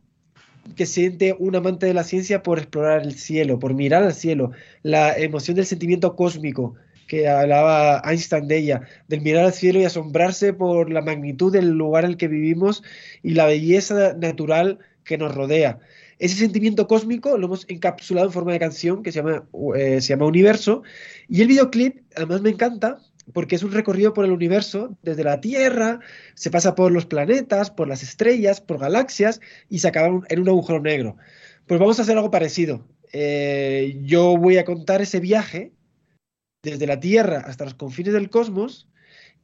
que siente un amante de la ciencia por explorar el cielo, por mirar al cielo, la emoción del sentimiento cósmico, que hablaba Einstein de ella, del mirar al cielo y asombrarse por la magnitud del lugar en el que vivimos y la belleza natural que nos rodea. Ese sentimiento cósmico lo hemos encapsulado en forma de canción que se llama, eh, se llama Universo y el videoclip además me encanta porque es un recorrido por el universo, desde la Tierra, se pasa por los planetas, por las estrellas, por galaxias y se acaba en un agujero negro. Pues vamos a hacer algo parecido. Eh, yo voy a contar ese viaje desde la Tierra hasta los confines del cosmos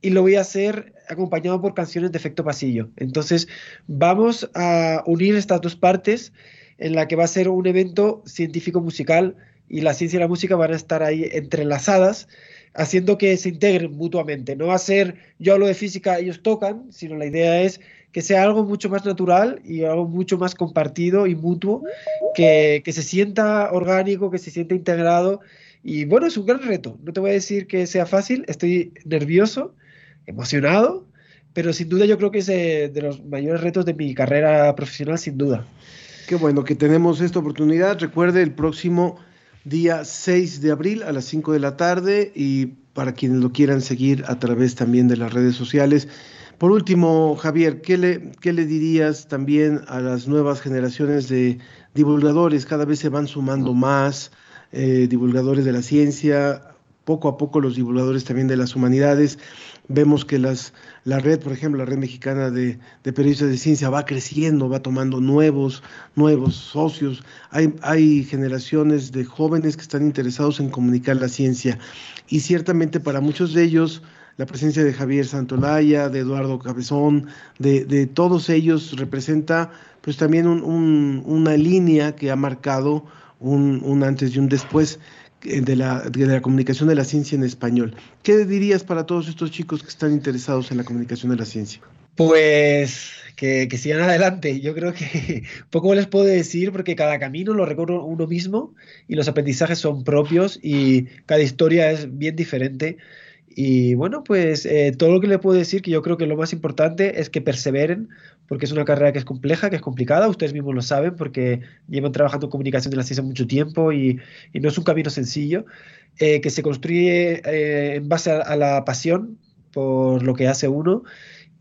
y lo voy a hacer acompañado por canciones de efecto pasillo. Entonces vamos a unir estas dos partes en la que va a ser un evento científico musical y la ciencia y la música van a estar ahí entrelazadas, haciendo que se integren mutuamente. No va a ser yo hablo de física, ellos tocan, sino la idea es que sea algo mucho más natural y algo mucho más compartido y mutuo, que, que se sienta orgánico, que se sienta integrado y bueno, es un gran reto. No te voy a decir que sea fácil, estoy nervioso, emocionado, pero sin duda yo creo que es eh, de los mayores retos de mi carrera profesional, sin duda. Qué bueno que tenemos esta oportunidad. Recuerde el próximo día 6 de abril a las 5 de la tarde y para quienes lo quieran seguir a través también de las redes sociales. Por último, Javier, ¿qué le, qué le dirías también a las nuevas generaciones de divulgadores? Cada vez se van sumando más eh, divulgadores de la ciencia, poco a poco los divulgadores también de las humanidades. Vemos que las, la red, por ejemplo, la red mexicana de, de periodistas de ciencia va creciendo, va tomando nuevos, nuevos socios. Hay, hay generaciones de jóvenes que están interesados en comunicar la ciencia y ciertamente para muchos de ellos la presencia de Javier Santolaya, de Eduardo Cabezón, de, de todos ellos representa pues también un, un, una línea que ha marcado un, un antes y un después de la, de la comunicación de la ciencia en español. ¿Qué dirías para todos estos chicos que están interesados en la comunicación de la ciencia? Pues que, que, sigan adelante. Yo creo que poco les puedo decir porque cada camino lo recorre uno mismo y los aprendizajes son propios y cada historia es bien diferente. Y bueno, pues eh, todo lo que le puedo decir, que yo creo que lo más importante es que perseveren, porque es una carrera que es compleja, que es complicada, ustedes mismos lo saben, porque llevan trabajando en comunicación de la ciencia mucho tiempo y, no es un camino sencillo, eh, que se construye eh, en base a, la pasión por lo que hace uno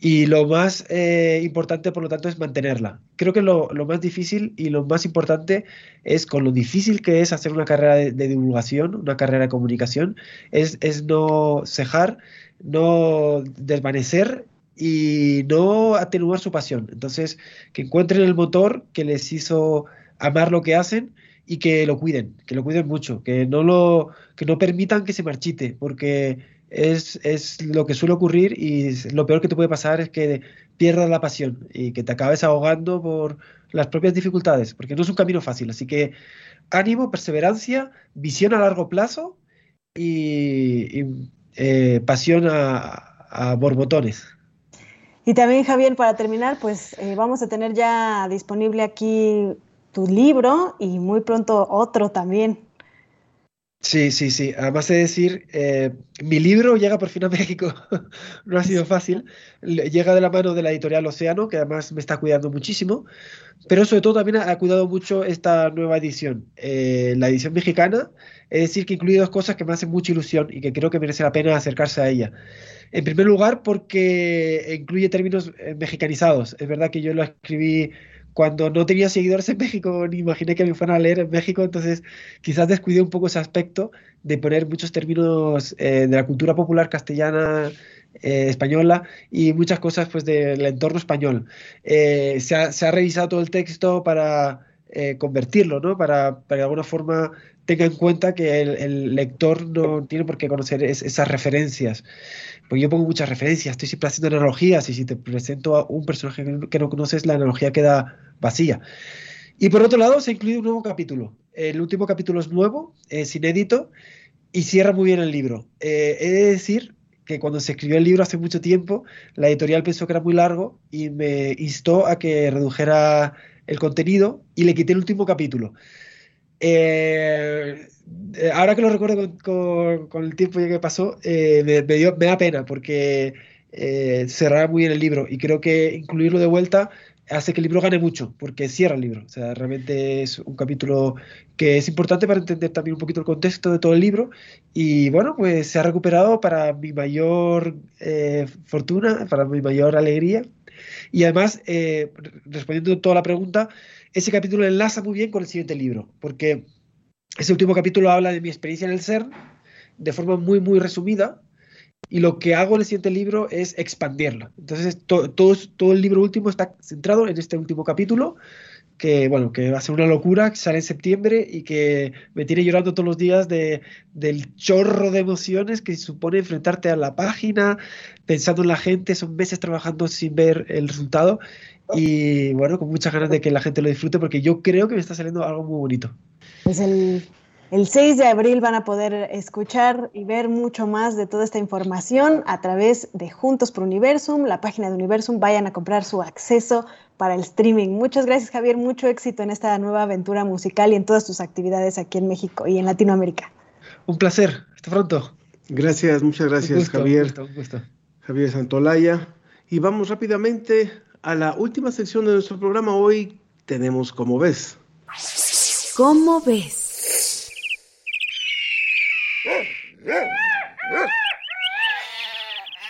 y lo más eh, importante, por lo tanto, es mantenerla. Creo que lo, más difícil y lo más importante es con lo difícil que es hacer una carrera de, de divulgación, una carrera de comunicación, es, es no cejar, no desvanecer y no atenuar su pasión. Entonces, que encuentren el motor que les hizo amar lo que hacen y que lo cuiden, que lo cuiden mucho, que no lo que no permitan que se marchite, porque es, es, lo que suele ocurrir y lo peor que te puede pasar es que pierdas la pasión y que te acabes ahogando por las propias dificultades, porque no es un camino fácil. Así que ánimo, perseverancia, visión a largo plazo y, y eh, pasión a, borbotones. Y también, Javier, para terminar, pues eh, vamos a tener ya disponible aquí tu libro y muy pronto otro también. Sí, sí, sí. Además de decir, eh, mi libro llega por fin a México. no ha sido fácil. Llega de la mano de la editorial Océano, que además me está cuidando muchísimo. Pero sobre todo también ha cuidado mucho esta nueva edición. Eh, la edición mexicana, es decir, que incluye dos cosas que me hacen mucha ilusión y que creo que merece la pena acercarse a ella. En primer lugar, porque incluye términos eh, mexicanizados. Es verdad que yo lo escribí cuando no tenía seguidores en México, ni imaginé que me fueran a leer en México, entonces quizás descuidé un poco ese aspecto de poner muchos términos eh, de la cultura popular castellana, eh, española y muchas cosas pues del entorno español. Eh, se, ha, se, ha, revisado todo el texto para convertirlo, ¿no? Para, para de alguna forma tenga en cuenta que el, lector no tiene por qué conocer es, esas referencias. Porque yo pongo muchas referencias, estoy siempre haciendo analogías y si te presento a un personaje que no conoces, la analogía queda vacía. Y por otro lado, se ha incluido un nuevo capítulo. El último capítulo es nuevo, es inédito y cierra muy bien el libro. Eh, he de decir que cuando se escribió el libro hace mucho tiempo, la editorial pensó que era muy largo y me instó a que redujera el contenido y le quité el último capítulo. Eh, ahora que lo recuerdo con, con, con, el tiempo que pasó, eh, me, me, dio, me, da pena porque eh, muy bien el libro y creo que incluirlo de vuelta hace que el libro gane mucho porque cierra el libro. O sea, realmente es un capítulo que es importante para entender también un poquito el contexto de todo el libro y bueno, pues se ha recuperado para mi mayor eh, fortuna, para mi mayor alegría y además, respondiendo a toda la pregunta, ese capítulo enlaza muy bien con el siguiente libro, porque ese último capítulo habla de mi experiencia en el CERN de forma muy, muy resumida, y lo que hago en el siguiente libro es expandirlo. Entonces, to, todo, todo el libro último está centrado en este último capítulo, que bueno, que va a ser una locura, que sale en septiembre y que me tiene llorando todos los días de, del chorro de emociones que supone enfrentarte a la página, pensando en la gente, son meses trabajando sin ver el resultado y bueno, con muchas ganas de que la gente lo disfrute porque yo creo que me está saliendo algo muy bonito. Pues el, el 6 de abril van a poder escuchar y ver mucho más de toda esta información a través de Juntos por Universum, la página de Universum. Vayan a comprar su acceso para el streaming. Muchas gracias, Javier. Mucho éxito en esta nueva aventura musical y en todas tus actividades aquí en México y en Latinoamérica. Un placer. Hasta pronto. Gracias, muchas gracias, un gusto, Javier. Un gusto, un gusto. Javier Santolaya. Y vamos rápidamente a la última sección de nuestro programa. Hoy tenemos como ves. ¿Cómo ves?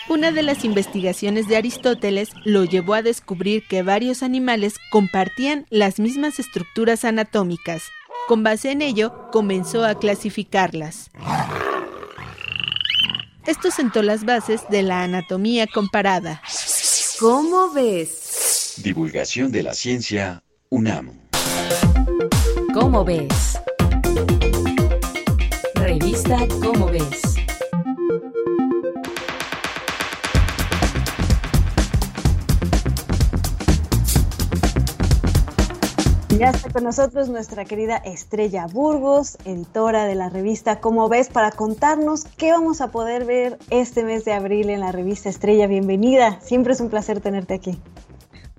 Una de las investigaciones de Aristóteles lo llevó a descubrir que varios animales compartían las mismas estructuras anatómicas. Con base en ello, comenzó a clasificarlas. Esto sentó las bases de la anatomía comparada. ¿Cómo ves? Divulgación de la ciencia UNAM. ¿Cómo ves? Revista ¿Cómo ves? Ya está con nosotros nuestra querida Estrella Burgos, editora de la revista Cómo ves, para contarnos qué vamos a poder ver este mes de abril en la revista Estrella. Bienvenida, siempre es un placer tenerte aquí.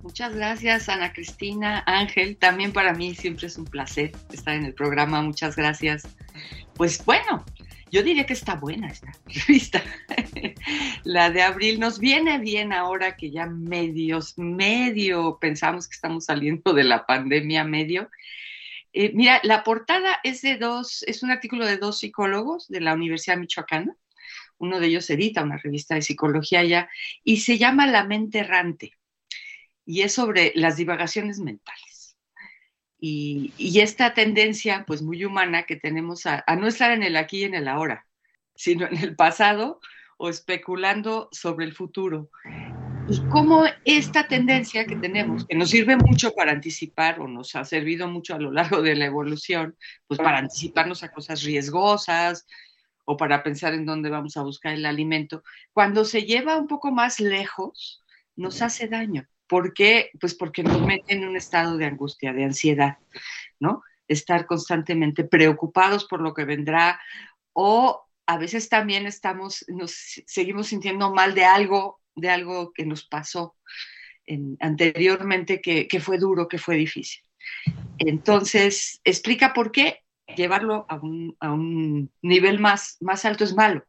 Muchas gracias, Ana Cristina, Ángel. También para mí siempre es un placer estar en el programa. Muchas gracias. Pues bueno, yo diría que está buena esta revista. La de abril nos viene bien ahora que ya medios, medio pensamos que estamos saliendo de la pandemia, medio. Eh, mira, la portada es de dos, es un artículo de dos psicólogos de la Universidad Michoacana. Uno de ellos edita una revista de psicología ya y se llama La mente errante y es sobre las divagaciones mentales. Y, esta tendencia, pues muy humana, que tenemos a, a, no estar en el aquí y en el ahora, sino en el pasado o especulando sobre el futuro. Y cómo esta tendencia que tenemos, que nos sirve mucho para anticipar o nos ha servido mucho a lo largo de la evolución, pues para anticiparnos a cosas riesgosas o para pensar en dónde vamos a buscar el alimento, cuando se lleva un poco más lejos, nos hace daño. ¿Por qué? Pues porque nos mete en un estado de angustia, de ansiedad, ¿no? Estar constantemente preocupados por lo que vendrá o a veces también estamos, nos seguimos sintiendo mal de algo, de algo que nos pasó en, anteriormente que, que, fue duro, que fue difícil. Entonces, explica por qué llevarlo a un, a un nivel más, más alto es malo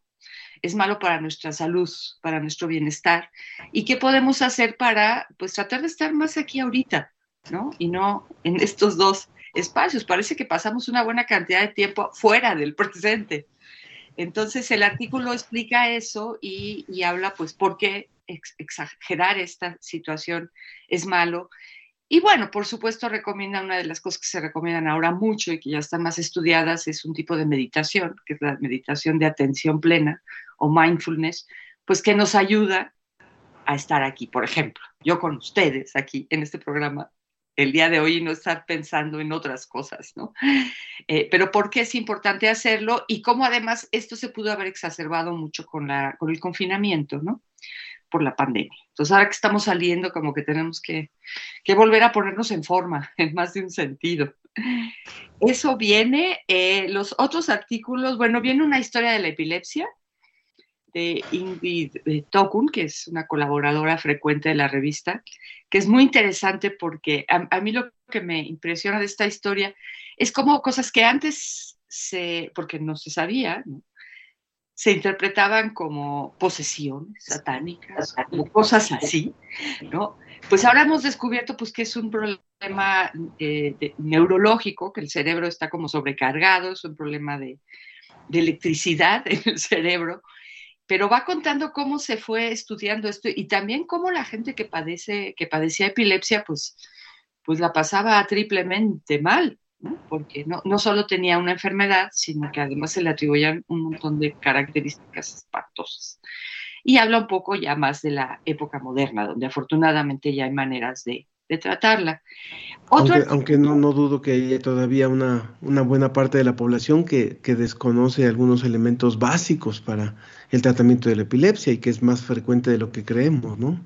es malo para nuestra salud, para nuestro bienestar, y qué podemos hacer para, pues, tratar de estar más aquí ahorita, ¿no? Y no en estos dos espacios. Parece que pasamos una buena cantidad de tiempo fuera del presente. Entonces, el artículo explica eso y, y habla, pues, por qué ex exagerar esta situación es malo. Y bueno, por supuesto, recomienda una de las cosas que se recomiendan ahora mucho y que ya están más estudiadas, es un tipo de meditación, que es la meditación de atención plena o mindfulness, pues que nos ayuda a estar aquí. Por ejemplo, yo con ustedes aquí en este programa el día de hoy no estar pensando en otras cosas, ¿no? Eh, pero ¿por qué es importante hacerlo? Y cómo además esto se pudo haber exacerbado mucho con, la, con el confinamiento, ¿no? Por la pandemia. Entonces, ahora que estamos saliendo, como que tenemos que, que volver a ponernos en forma, en más de un sentido. Eso viene, eh, los otros artículos, bueno, viene una historia de la epilepsia, de Ingrid Tokun, que es una colaboradora frecuente de la revista, que es muy interesante porque a, a, mí lo que me impresiona de esta historia es como cosas que antes se, porque no se sabía, ¿no? se interpretaban como posesiones satánicas, como cosas así, ¿no? Pues ahora hemos descubierto pues que es un problema eh, de, neurológico, que el cerebro está como sobrecargado, es un problema de, de electricidad en el cerebro, pero va contando cómo se fue estudiando esto y también cómo la gente que padece, que padecía epilepsia, pues, pues la pasaba triplemente mal, ¿no? porque no, no solo tenía una enfermedad, sino que además se le atribuían un montón de características espantosas. Y habla un poco ya más de la época moderna, donde afortunadamente ya hay maneras de, de tratarla. Otro aunque, aunque no, no, dudo que haya todavía una, una buena parte de la población que, que, desconoce algunos elementos básicos para el tratamiento de la epilepsia y que es más frecuente de lo que creemos, ¿no?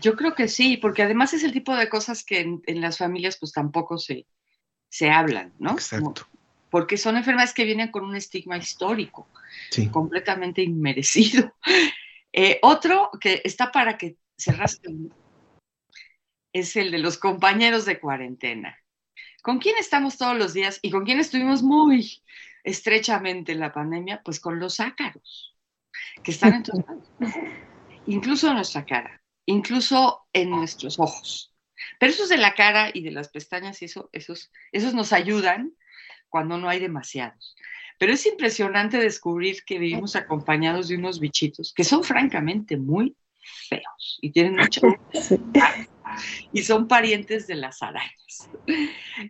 Yo creo que sí, porque además es el tipo de cosas que en, en las familias pues tampoco se, se hablan, ¿no? Exacto. Porque son enfermedades que vienen con un estigma histórico, sí. completamente inmerecido. Eh, otro que está para que se rasquen es el de los compañeros de cuarentena. ¿Con quién estamos todos los días y con quién estuvimos muy estrechamente en la pandemia? Pues con los ácaros, que están en todos lados, incluso en nuestra cara. incluso en nuestros ojos. Pero esos de la cara y de las pestañas, eso, esos, esos nos ayudan cuando no hay demasiados. Pero es impresionante descubrir que vivimos acompañados de unos bichitos que son francamente muy feos y tienen mucho y son parientes de las arañas.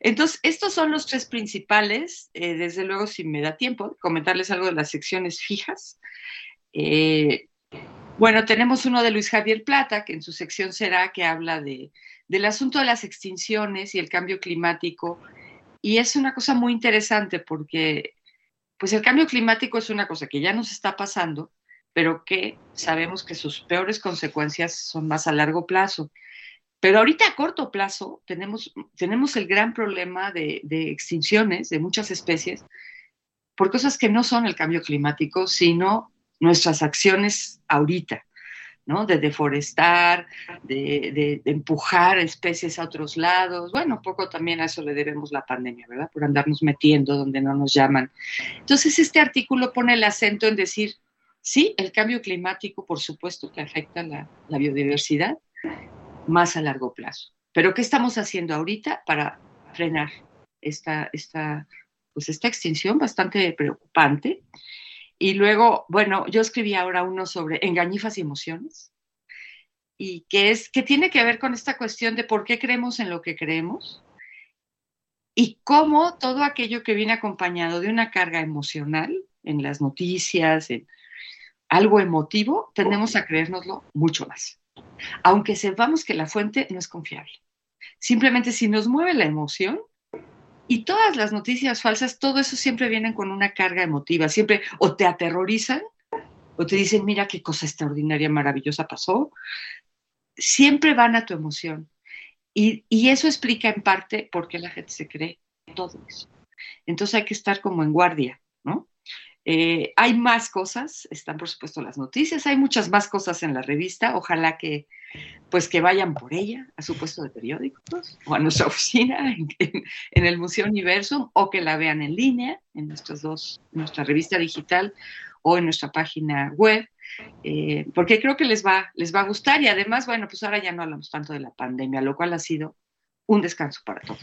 Entonces, estos son los tres principales. Eh, desde luego, si me da tiempo, comentarles algo de las secciones fijas. Eh, bueno, tenemos uno de Luis Javier Plata, que en su sección será que habla de, del asunto de las extinciones y el cambio climático. Y es una cosa muy interesante porque pues el cambio climático es una cosa que ya nos está pasando, pero que sabemos que sus peores consecuencias son más a largo plazo. Pero ahorita a corto plazo tenemos, tenemos el gran problema de extinciones de muchas especies por cosas que no son el cambio climático, sino nuestras acciones ahorita, ¿no? De deforestar, de, empujar especies a otros lados. Bueno, un poco también a eso le debemos la pandemia, ¿verdad? Por andarnos metiendo donde no nos llaman. Entonces, este artículo pone el acento en decir, sí, el cambio climático, por supuesto, que afecta la, la biodiversidad más a largo plazo. Pero, ¿qué estamos haciendo ahorita para frenar esta, esta, pues esta extinción bastante preocupante? Y luego, bueno, yo escribí ahora uno sobre engañifas y emociones, y que, es, que tiene que ver con esta cuestión de por qué creemos en lo que creemos y cómo todo aquello que viene acompañado de una carga emocional en las noticias, en algo emotivo, tendemos a creérnoslo mucho más, aunque sepamos que la fuente no es confiable. Simplemente si nos mueve la emoción, y todas las noticias falsas, todo eso siempre vienen con una carga emotiva, siempre o te aterrorizan o te dicen, mira qué cosa extraordinaria, maravillosa pasó. Siempre van a tu emoción. Y, eso explica en parte por qué la gente se cree todo eso. Entonces hay que estar como en guardia, ¿no? Eh, hay más cosas, están por supuesto las noticias, hay muchas más cosas en la revista, ojalá que pues que vayan por ella a su puesto de periódicos o a nuestra oficina en, el Museo Universum o que la vean en línea en nuestras dos, nuestra revista digital o en nuestra página web, eh, porque creo que les va, les va a gustar y además, bueno, pues ahora ya no hablamos tanto de la pandemia, lo cual ha sido un descanso para todos.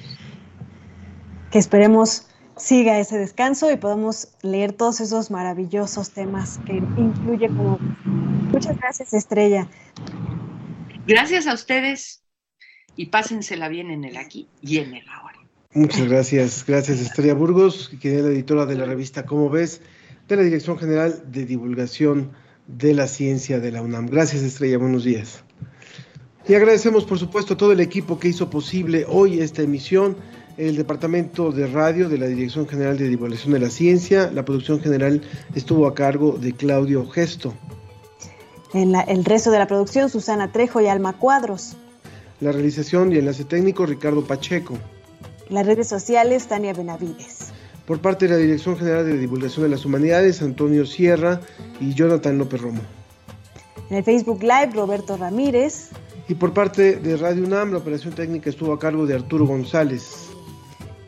Que esperemos siga ese descanso y podamos leer todos esos maravillosos temas que incluye como... Muchas gracias, Estrella. Gracias a ustedes y pásensela bien en el aquí y en el ahora. Muchas gracias. Gracias, Estrella Burgos, que es la editora de la revista Cómo ves, de la Dirección General de Divulgación de la Ciencia de la UNAM. Gracias, Estrella. Buenos días. Y agradecemos, por supuesto, a todo el equipo que hizo posible hoy esta emisión el Departamento de Radio de la Dirección General de Divulgación de la Ciencia. La producción general estuvo a cargo de Claudio Gesto. En la, el resto de la producción, Susana Trejo y Alma Cuadros. La realización y enlace técnico, Ricardo Pacheco. Las redes sociales, Tania Benavides. Por parte de la Dirección General de Divulgación de las Humanidades, Antonio Sierra y Jonathan López Romo. En el Facebook Live, Roberto Ramírez. Y por parte de Radio UNAM, la operación técnica estuvo a cargo de Arturo González.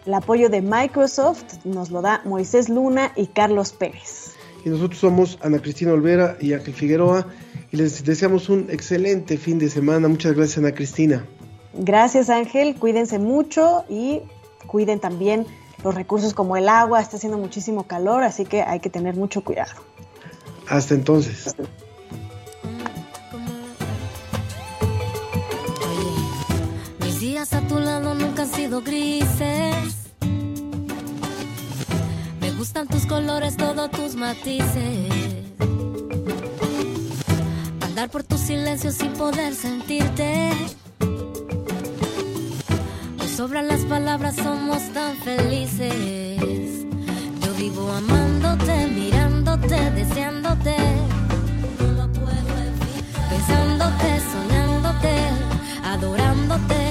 El apoyo de Microsoft nos lo da Moisés Luna y Carlos Pérez. Y nosotros somos Ana Cristina Olvera y Ángel Figueroa y les deseamos un excelente fin de semana. Muchas gracias Ana Cristina. Gracias Ángel, cuídense mucho y cuiden también los recursos como el agua, está haciendo muchísimo calor, así que hay que tener mucho cuidado. Hasta entonces. Días a tu lado nunca han sido grises. Me gustan tus colores, todos tus matices. Andar por tu silencio sin poder sentirte. Hoy sobran las palabras, somos tan felices. Yo vivo amándote, mirándote, deseándote. Pensándote, soñándote, adorándote.